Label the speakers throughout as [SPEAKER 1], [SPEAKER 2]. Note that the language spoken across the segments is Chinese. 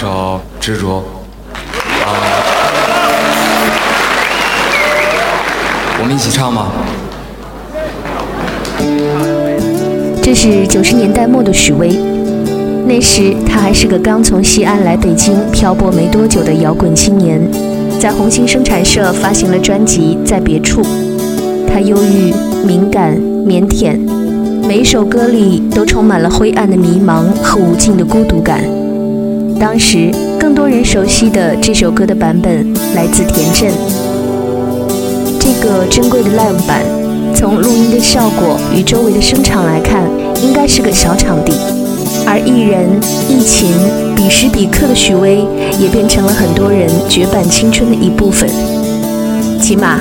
[SPEAKER 1] 首《执着》。啊，我们一起唱吗？
[SPEAKER 2] 这是九十年代末的许巍，那时他还是个刚从西安来北京漂泊没多久的摇滚青年，在红星生产社发行了专辑《在别处》。他忧郁、敏感、腼腆，每一首歌里都充满了灰暗的迷茫和无尽的孤独感。当时更多人熟悉的这首歌的版本来自田震。这个珍贵的 live 版，从录音的效果与周围的声场来看，应该是个小场地。而艺人、疫情、彼时彼刻的许巍，也变成了很多人绝版青春的一部分。起码，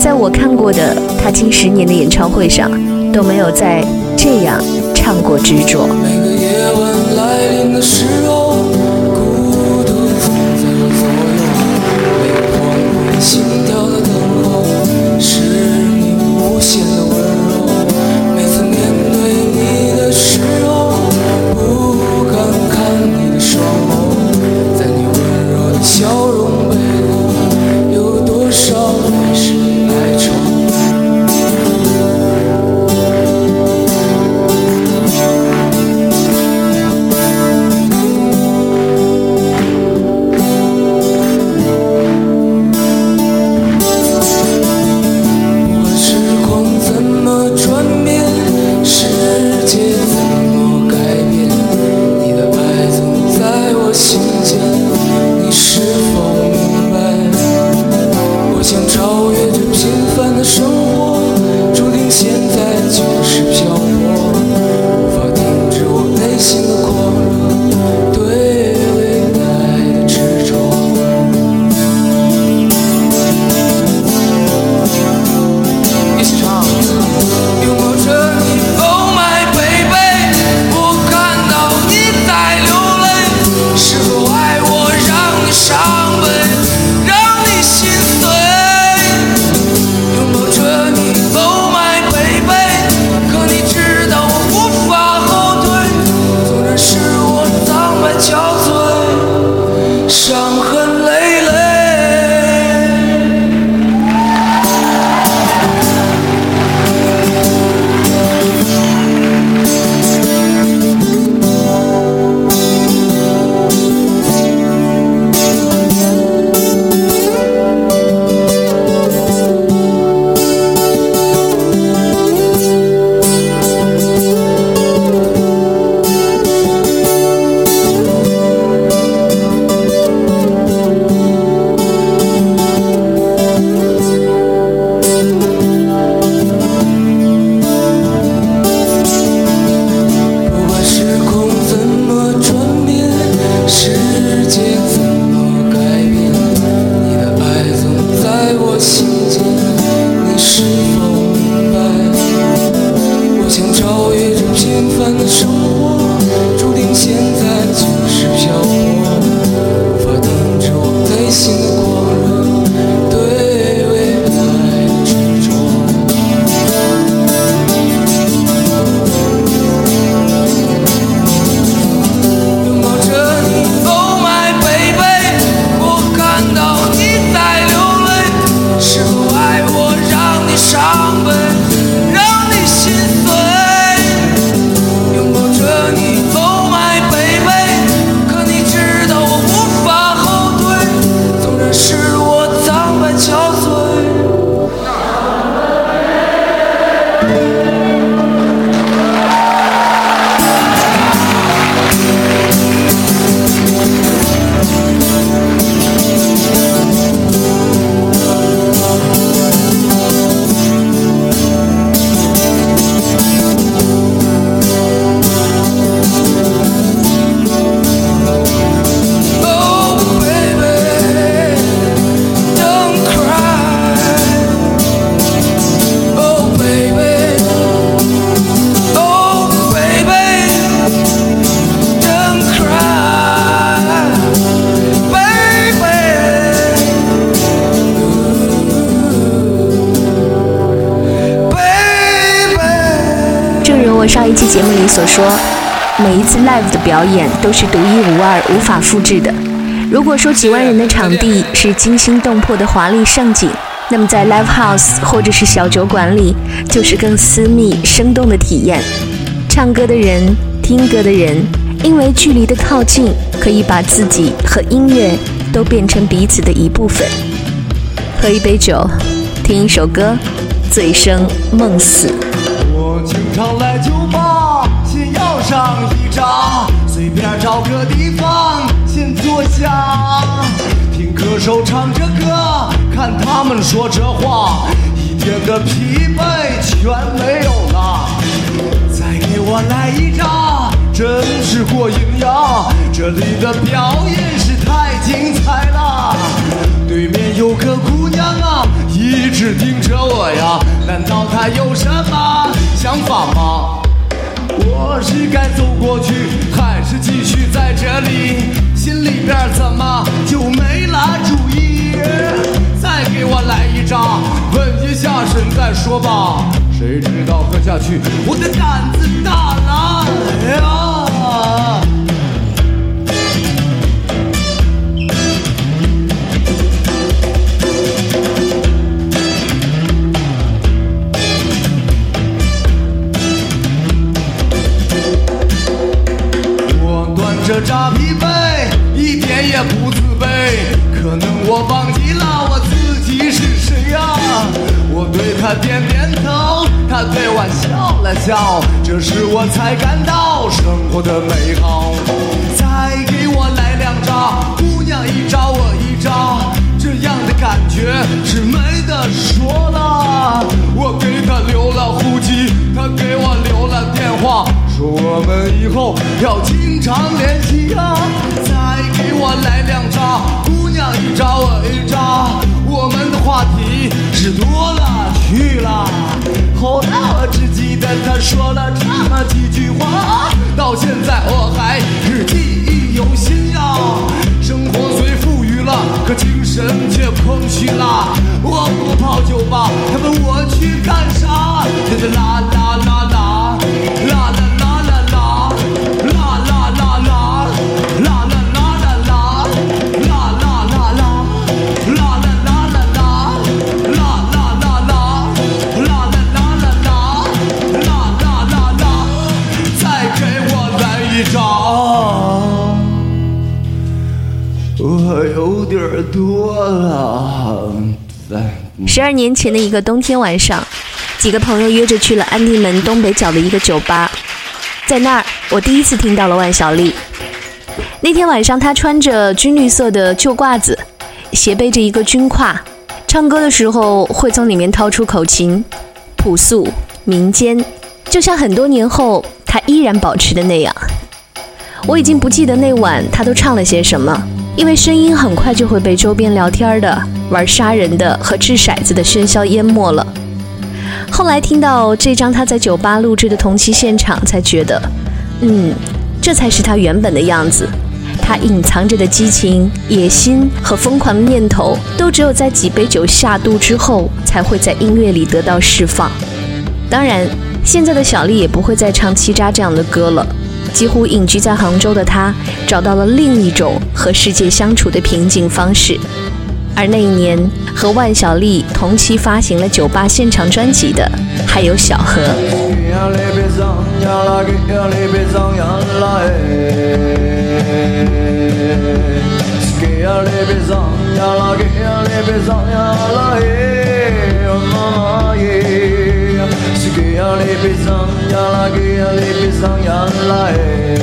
[SPEAKER 2] 在我看过的他近十年的演唱会上，都没有再这样唱过《执着》。
[SPEAKER 3] 每个夜晚来临的时，每一
[SPEAKER 2] 次 live 的表演都是独一无二、无法复制的。如果说几万人的场地是惊心动魄的华丽盛景，那么在 live house 或者是小酒馆里，就是更私密、生动的体验。唱歌的人、听歌的人，因为距离的靠近，可以把自己和音乐都变成彼此的一部分。喝一杯酒，听一首歌，醉生梦死。
[SPEAKER 4] 我经常来，上一扎，随便找个地方先坐下，听歌手唱着歌，看他们说着话，一点的疲惫全没有了。再给我来一扎，真是过瘾呀！这里的表演是太精彩了。对面有个姑娘啊，一直盯着我呀，难道她有什么想法吗？我是该走过去，还是继续在这里？心里边怎么就没了主意？再给我来一扎，稳一下神再说吧。谁知道喝下去，我的胆子大了呀！扎疲惫，一点也不自卑。可能我忘记了我自己是谁呀、我对他点点头，他对我笑了笑，这时我才感到生活的美好。再给我来两扎，姑娘一扎我一扎，这样的感觉是没得说了。我给他留了户籍，他给我，我们以后要经常联系呀、再给我来两扎，姑娘一扎我一扎，我们的话题是多了去了。后来我只记得他说了这么几句话，到现在我还是记忆犹新呀。生活虽富裕了，可精神却空虚了。我不泡酒吧，他问我去干啥？啦啦啦啦啦啦多了，
[SPEAKER 2] 十二年前的一个冬天晚上，几个朋友约着去了安定门东北角的一个酒吧，在那儿我第一次听到了万晓利。那天晚上，他穿着军绿色的旧褂子，斜背着一个军挎，唱歌的时候会从里面掏出口琴，朴素民间，就像很多年后他依然保持的那样。我已经不记得那晚他都唱了些什么，因为声音很快就会被周边聊天的、玩杀人的和掷骰子的喧嚣淹没了。后来听到这张他在酒吧录制的同期现场，才觉得，嗯，这才是他原本的样子。他隐藏着的激情、野心和疯狂的念头，都只有在几杯酒下肚之后，才会在音乐里得到释放。当然，现在的小丽也不会再唱《七渣》这样的歌了。几乎隐居在杭州的他找到了另一种和世界相处的平静方式，而那一年和万晓利同期发行了酒吧现场专辑的还有小何。
[SPEAKER 5] que ale pesan ya la que ale pesan ya la e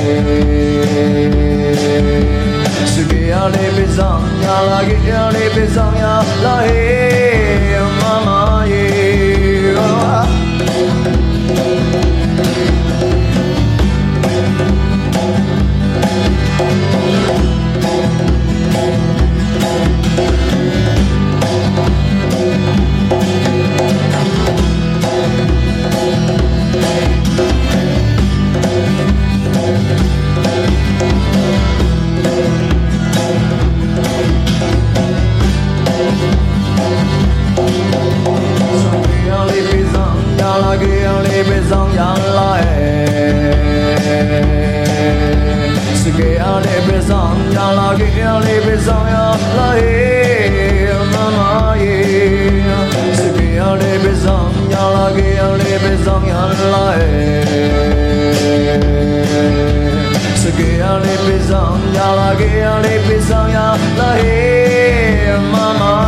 [SPEAKER 5] ce que ale pesan ya la que ale pesan ya la e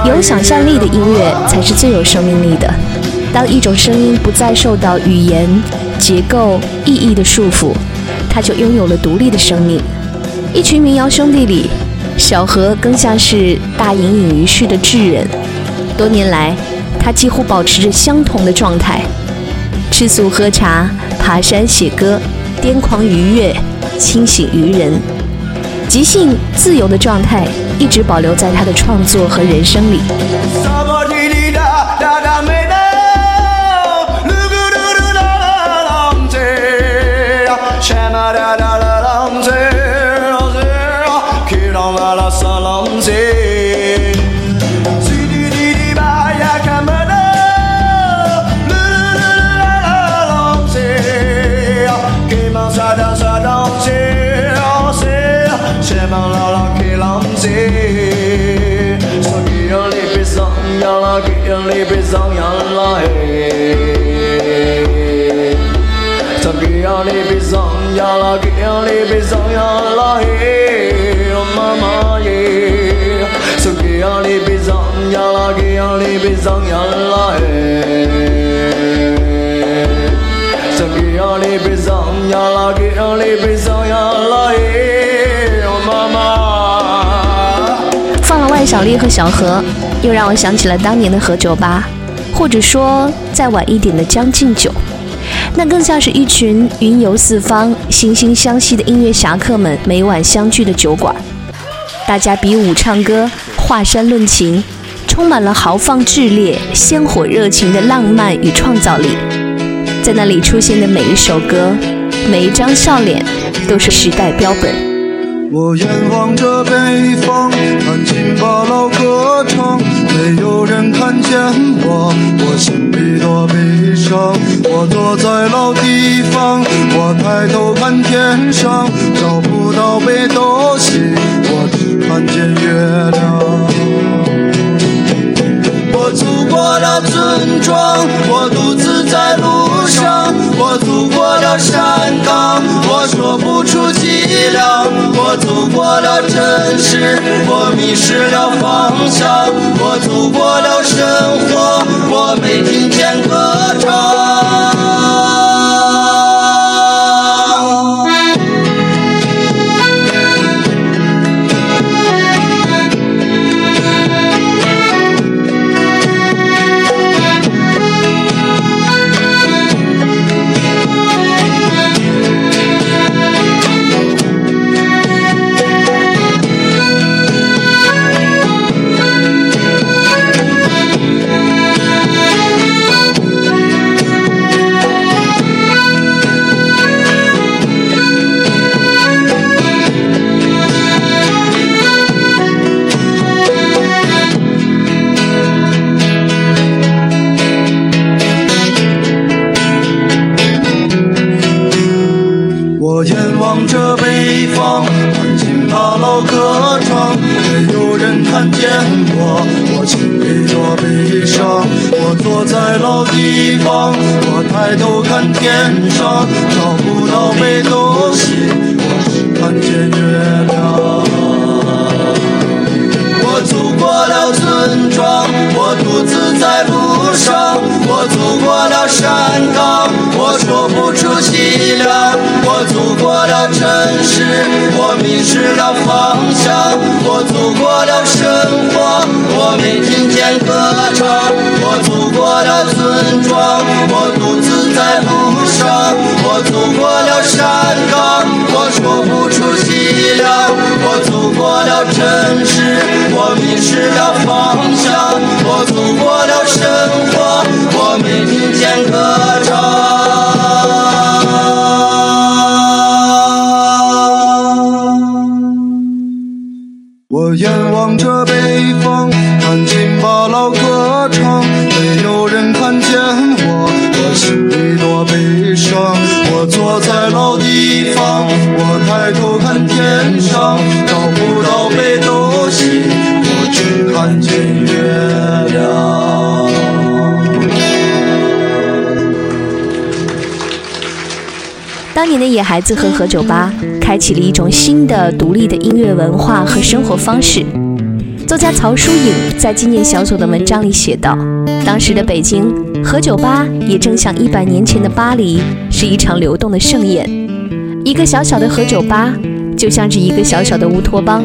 [SPEAKER 5] 有想象力的音乐才是最有生命力的。当一种声音不再受到语言、结构、意义的束缚，它就拥有了独立的生命。一群民谣兄弟里，小何更像是大隐隐于市的智人。多年来，他几乎保持着相同的状态：吃素喝茶、爬山写歌、癫狂愉悦、清醒愚人。即兴自由的状态一直保留在他的创作和人生里。放了万晓利和小何，又让我想起了当年的何酒吧，或者说再晚一点的将进酒。那更像是一群云游四方、惺惺相惜的音乐侠客们每晚相聚的酒馆。大家比武唱歌，华山论琴，充满了豪放炽烈、鲜火热情的浪漫与创造力。在那里出现的每一首歌，每一张笑脸，都是时代标本。
[SPEAKER 6] 我眼望着北方，弹琴把老歌唱，没有人看见我，我心里多悲伤。我坐在老地方，我抬头看天上，找不到北斗星，我只看见月亮。我走过了村庄，我山岗，我说不出凄凉。我走过了城市，我迷失了方向。我走过了生活，我每天村庄，我独自在路上，我走过了山岗，我说不出凄凉。我走过了城市，我迷失了方向。我走过了生活，我没听见歌唱。我走过了村庄，我独自在路上。我走过了迷失了方向。我走过了生活，我没听见歌唱。我眼望着北方，弹琴把老歌唱，没有人看见我，我心里多悲伤。我坐在老地方，我抬头看天上，看见月亮。
[SPEAKER 2] 当年的野孩子和何酒吧开启了一种新的独立的音乐文化和生活方式。作家曹疏影在纪念小组的文章里写道：“当时的北京，何酒吧也正像一百年前的巴黎，是一场流动的盛宴。一个小小的何酒吧，就像是一个小小的乌托邦，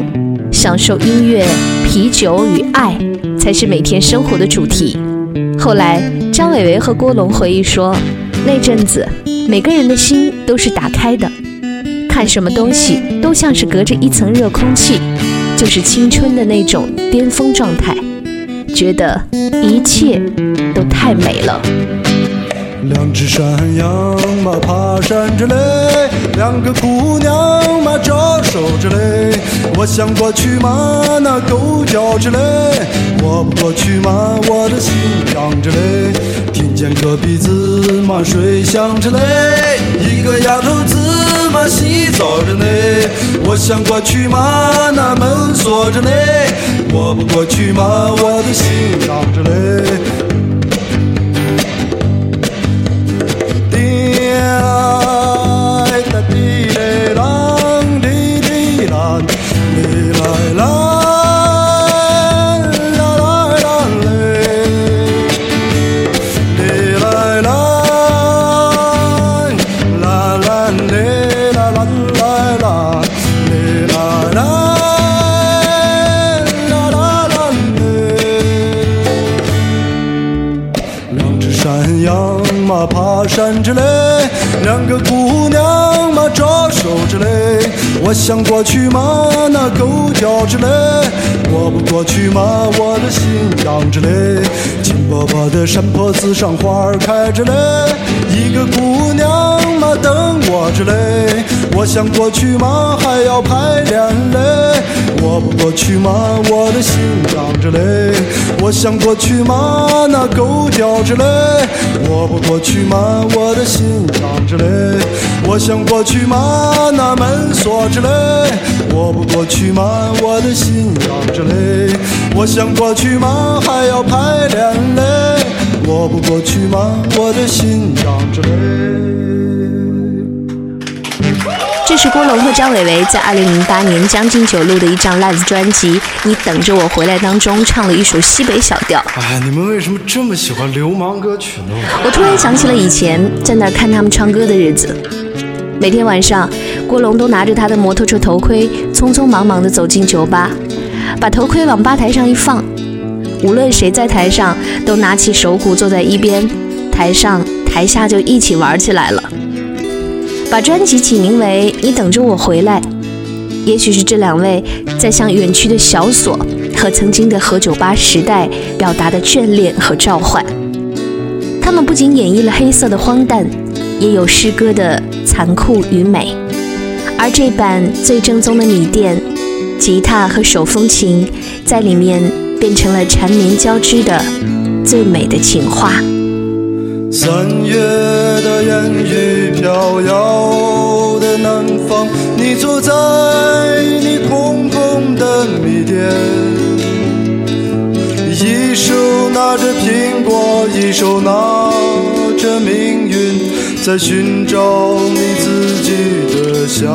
[SPEAKER 2] 享受音乐、啤酒与爱，才是每天生活的主题。”后来，张伟伟和郭龙回忆说。那阵子，每个人的心都是打开的，看什么东西都像是隔着一层热空气，就是青春的那种巅峰状态，觉得一切都太美了。
[SPEAKER 6] 两只山羊嘛爬山着嘞，两个姑娘嘛招手着嘞。我想过去嘛那狗叫着嘞，我不过去嘛我的心痒着嘞。听见隔壁子嘛睡响着嘞，一个丫头子嘛洗澡着嘞。我想过去嘛那门锁着嘞，我不过去嘛我的心痒着嘞。过去嘛那狗叫着嘞，过不过去嘛我的心痒着嘞，金伯伯的山坡子上花儿开着嘞，一个姑娘等我着嘞，我想过去吗？还要排练嘞，我不过去吗我的心痒着嘞，我想过去吗？那狗叫着嘞，我不过去吗。我的心痒着嘞，我想过去吗，那门锁着嘞，我不过去吗，我的心痒着嘞，我想过去吗，还要排练嘞，我不过去吗，我的心痒着嘞。
[SPEAKER 2] 这是郭龙和张伟伟在二零零八年将进酒录的一张 live 专辑《你等着我回来》当中唱了一首西北小调。
[SPEAKER 6] 哎，你们为什么这么喜欢流氓歌曲呢？
[SPEAKER 2] 我突然想起了以前在那儿看他们唱歌的日子。每天晚上，郭龙都拿着他的摩托车头盔，匆匆忙忙地走进酒吧，把头盔往吧台上一放。无论谁在台上，都拿起手鼓坐在一边，台上台下就一起玩起来了。把专辑起名为《你等着我回来》，也许是这两位在向远去的小锁和曾经的何酒吧时代表达的眷恋和召唤。他们不仅演绎了黑色的荒诞，也有诗歌的残酷与美。而这版最正宗的米店，吉他和手风琴在里面变成了缠绵交织的最美的情话。
[SPEAKER 6] 三月的烟雨飘摇的南方，你坐在你空空的米店，一手拿着苹果，一手拿着命运，在寻找你自己的香。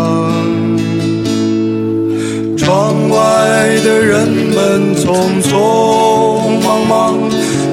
[SPEAKER 6] 窗外的人们匆匆忙忙。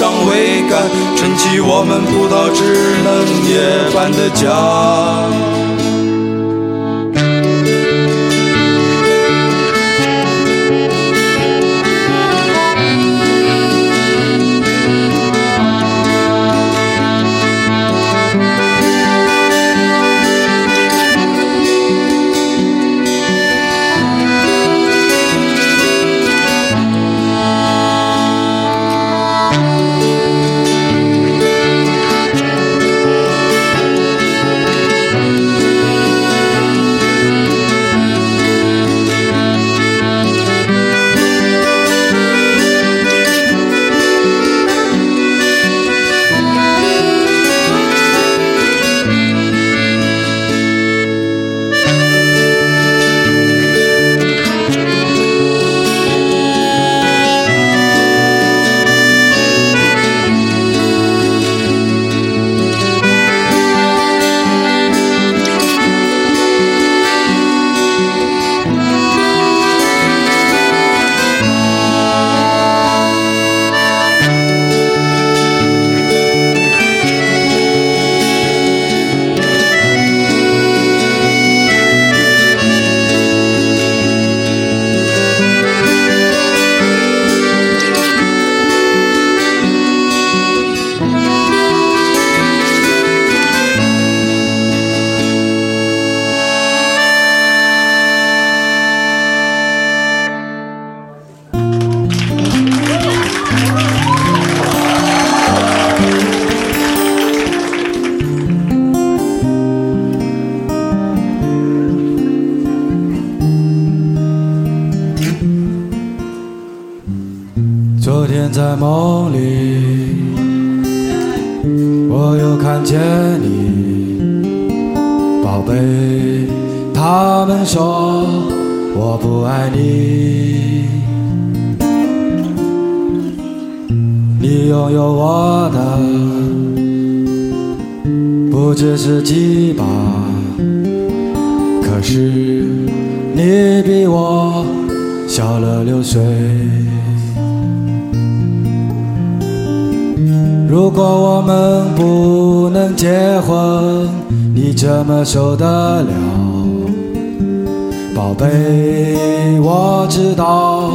[SPEAKER 7] 上桅杆，撑起我们葡萄枝嫩叶般的家。能结婚，你怎么受得了？宝贝，我知道，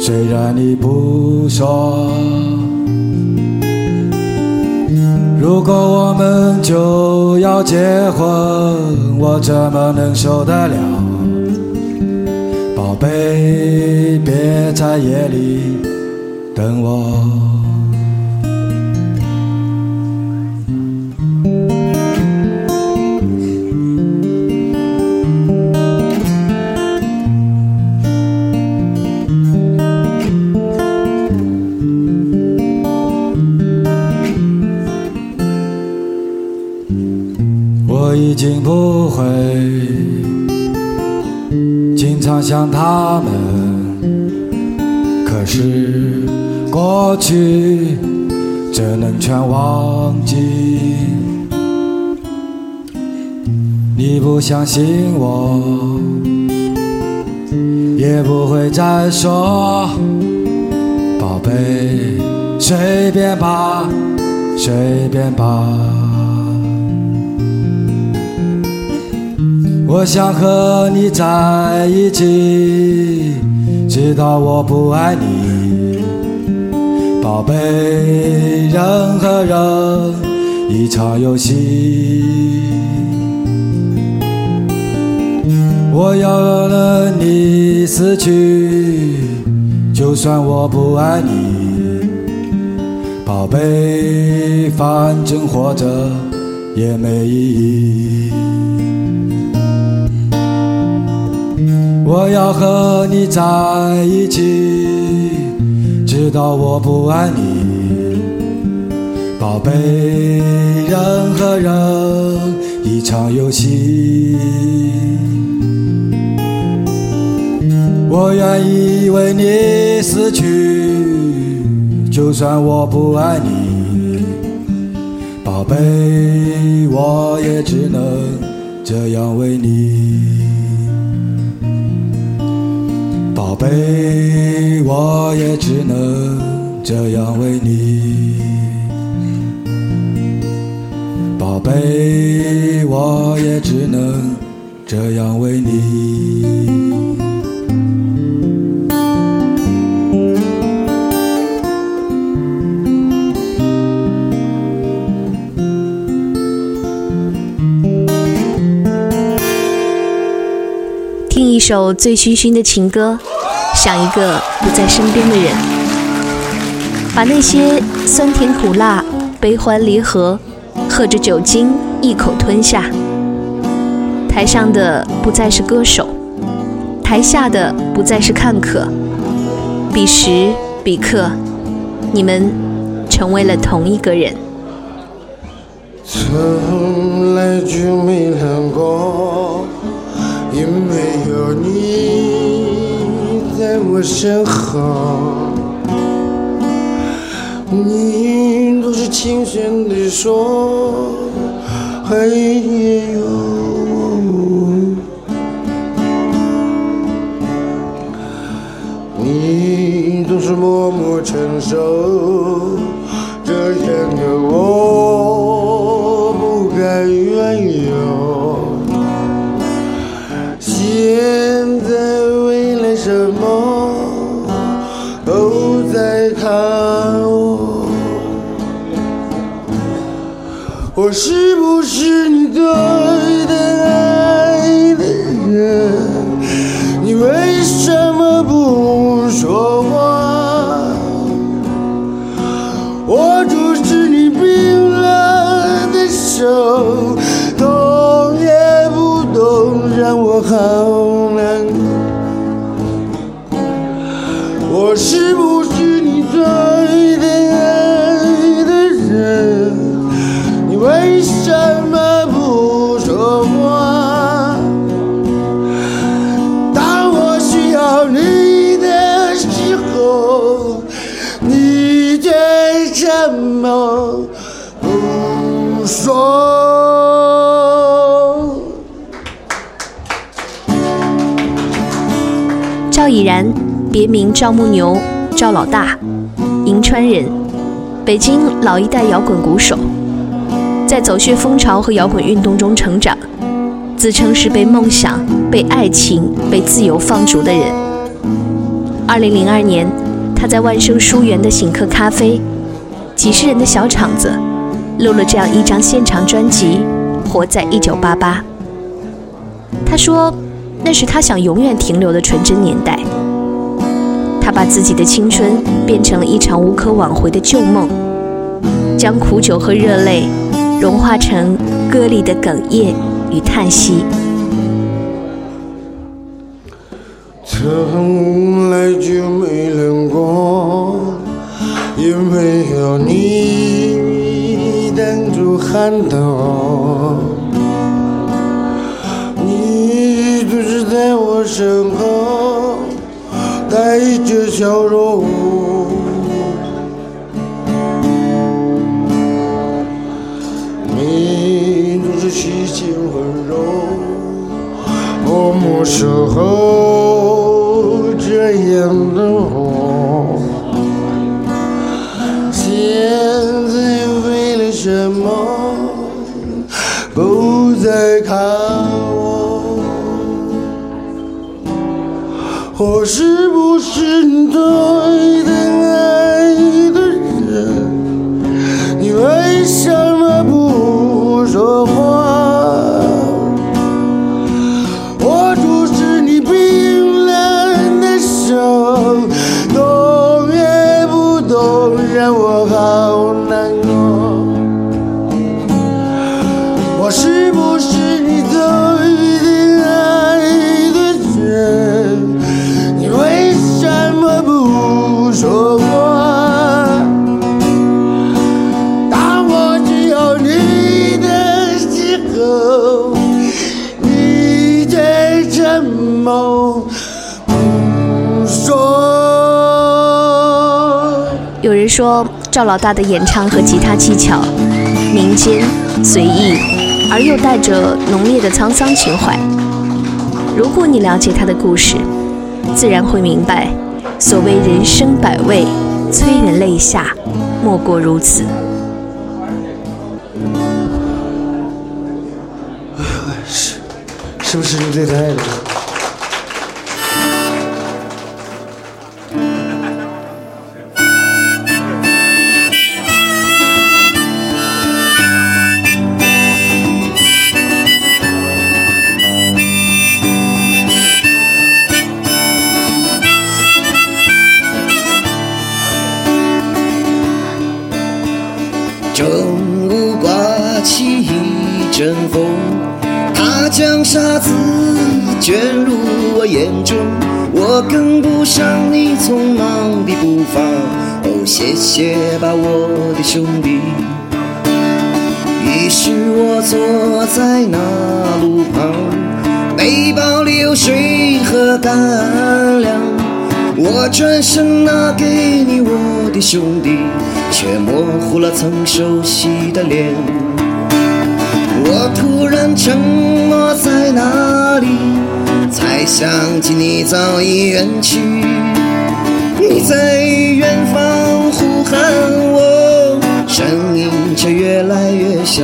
[SPEAKER 7] 虽然你不说。如果我们就要结婚，我怎么能受得了？宝贝，别在夜里等我。我已经不会经常想他们，可是过去怎能全忘记？你不相信我，也不会再说，宝贝，随便吧，随便吧。我想和你在一起，直到我不爱你，宝贝。人和人一场游戏，我要了你死去，就算我不爱你，宝贝，反正活着也没意义。我要和你在一起，直到我不爱你，宝贝，人和人一场游戏。我愿意为你死去，就算我不爱你，宝贝，我也只能这样为你。宝贝，我也只能这样为你。宝贝，我也只能这样为你。
[SPEAKER 2] 首醉醺醺的情歌，想一个不在身边的人，把那些酸甜苦辣、悲欢离合，喝着酒精一口吞下。台上的不再是歌手，台下的不再是看客，彼时彼刻，你们成为了同一个人。
[SPEAKER 8] 从来就没想过，因为你在我身后，你总是轻声地说，还也有我，你总是默默承受，这样的我不敢怨尤。是不是你的
[SPEAKER 2] 赵以然，别名赵木牛、赵老大，银川人，北京老一代摇滚鼓手，在走穴风潮和摇滚运动中成长，自称是被梦想、被爱情、被自由放逐的人。二零零二年，他在万生书园的醒客咖啡，几十人的小场子，录了这样一张现场专辑《活在一九八八》。他说，那是他想永远停留的纯真年代。他把自己的青春变成了一场无可挽回的旧梦，将苦酒和热泪融化成歌里的哽咽与叹息。
[SPEAKER 8] 从来就没冷过，因为有你挡住寒冬。身后，带着笑容。你总是细心温柔。默默守候这样的我，说
[SPEAKER 2] 赵老大的演唱和吉他技巧民间随意，而又带着浓烈的沧桑情怀。如果你了解他的故事，自然会明白，所谓人生百味，催人泪下，莫过如此。
[SPEAKER 8] 是，是不是有点太了？
[SPEAKER 9] 谢谢吧，我的兄弟。于是我坐在那路旁，背包里有水和干粮。我转身拿给你，我的兄弟，却模糊了曾熟悉的脸。我突然沉默在那里，才想起你早已远去。你在远方呼喊我，声音却越来越小。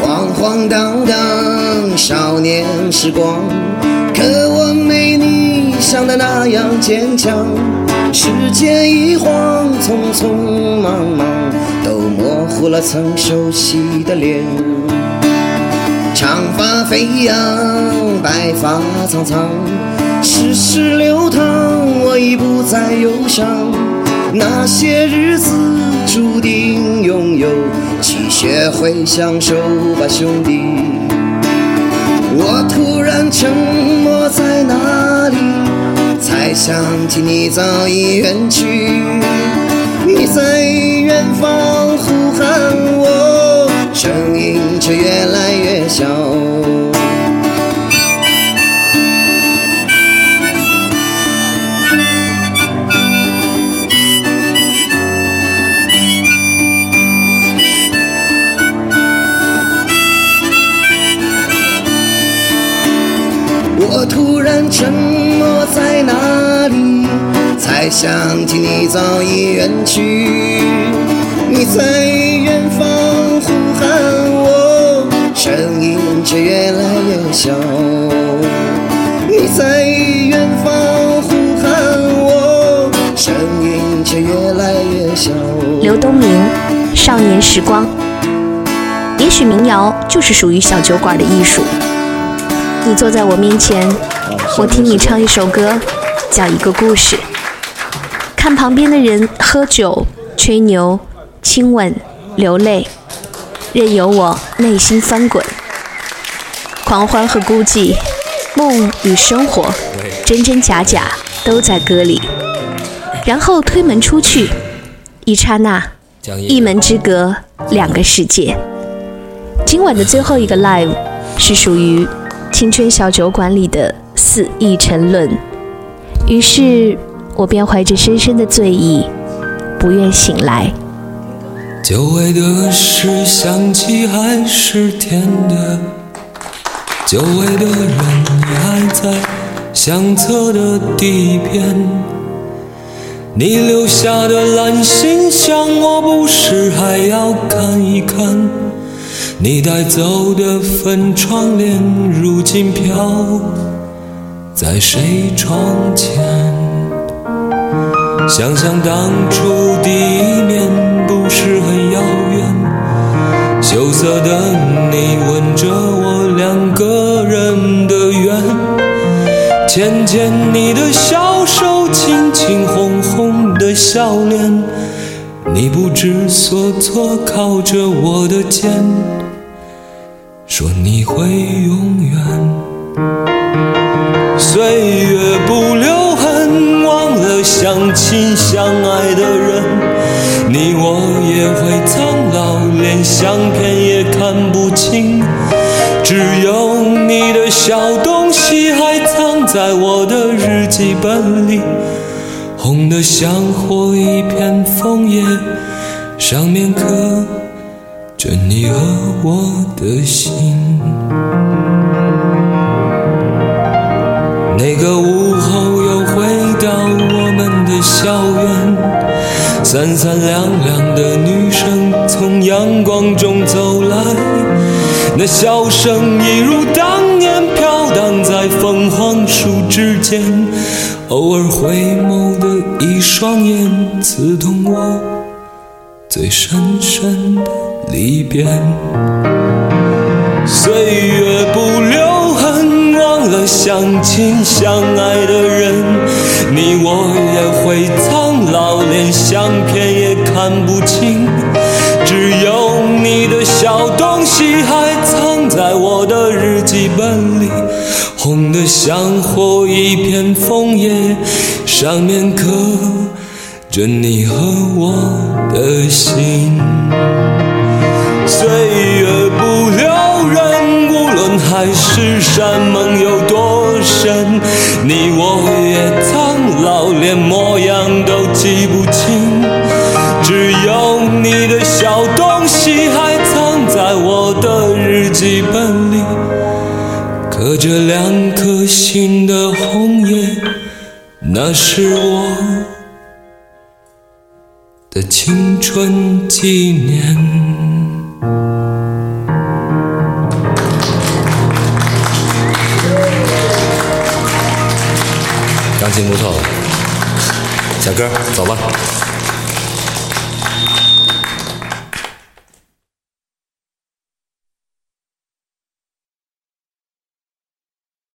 [SPEAKER 9] 晃晃荡荡，少年时光，可我没你想的那样坚强。时间一晃，匆匆忙忙，都模糊了曾熟悉的脸。长发飞扬，白发苍苍，世事流淌，我已不再忧伤。那些日子注定拥有，去学会享受吧，兄弟。我突然成，想起你早已远去。你在远方呼喊我，声音却越来越小。我突然沉默在那，才想起你早已远去。你在远方呼喊我，声音却越来越小。你在远方呼喊我，声音却越来越小。
[SPEAKER 2] 刘东明，《少年时光》。也许民谣就是属于小酒馆的艺术。你坐在我面前，我听你唱一首歌，讲一个故事，看旁边的人喝酒、吹牛、亲吻、流泪，任由我内心翻滚。狂欢和孤寂，梦与生活，真真假假都在歌里。然后推门出去，一刹那，一门之隔，两个世界。今晚的最后一个 live 是属于青春小酒馆里的肆意沉沦，于是我便怀着深深的醉意，不愿醒来。
[SPEAKER 10] 久违的事想起还是甜的，久违的人你还在相册的底边，你留下的蓝信箱我不时还要看一看。你带走的粉窗帘，如今飘在谁窗前？想想当初第一面，不是很遥远。羞涩的你吻着我，两个人的缘。牵牵你的小手，亲亲红红的笑脸。你不知所措，靠着我的肩，说你会永远。岁月不留痕，相亲相爱的人，你我也会苍老，连相片也看不清。只有你的小东西还藏在我的日记本里，红得像火一片枫叶，上面刻着你和我的心。那个我校园，三三两两的女生从阳光中走来，那笑声一如当年飘荡在凤凰树之间，偶尔回眸的一双眼，刺痛我最深深的离别。岁月不留痕，忘了相亲相爱的人，你我也会苍老，连相片也看不清。只有你的小东西还藏在我的日记本里，红得像火一片枫叶，上面刻着你和我的心。岁月不留人，无论海誓山盟有多深，你我也苍老，连模样都记不清。只有你的小东西还藏在我的日记本里，刻着两颗心的红叶，那是我的青春纪念。
[SPEAKER 1] 走吧。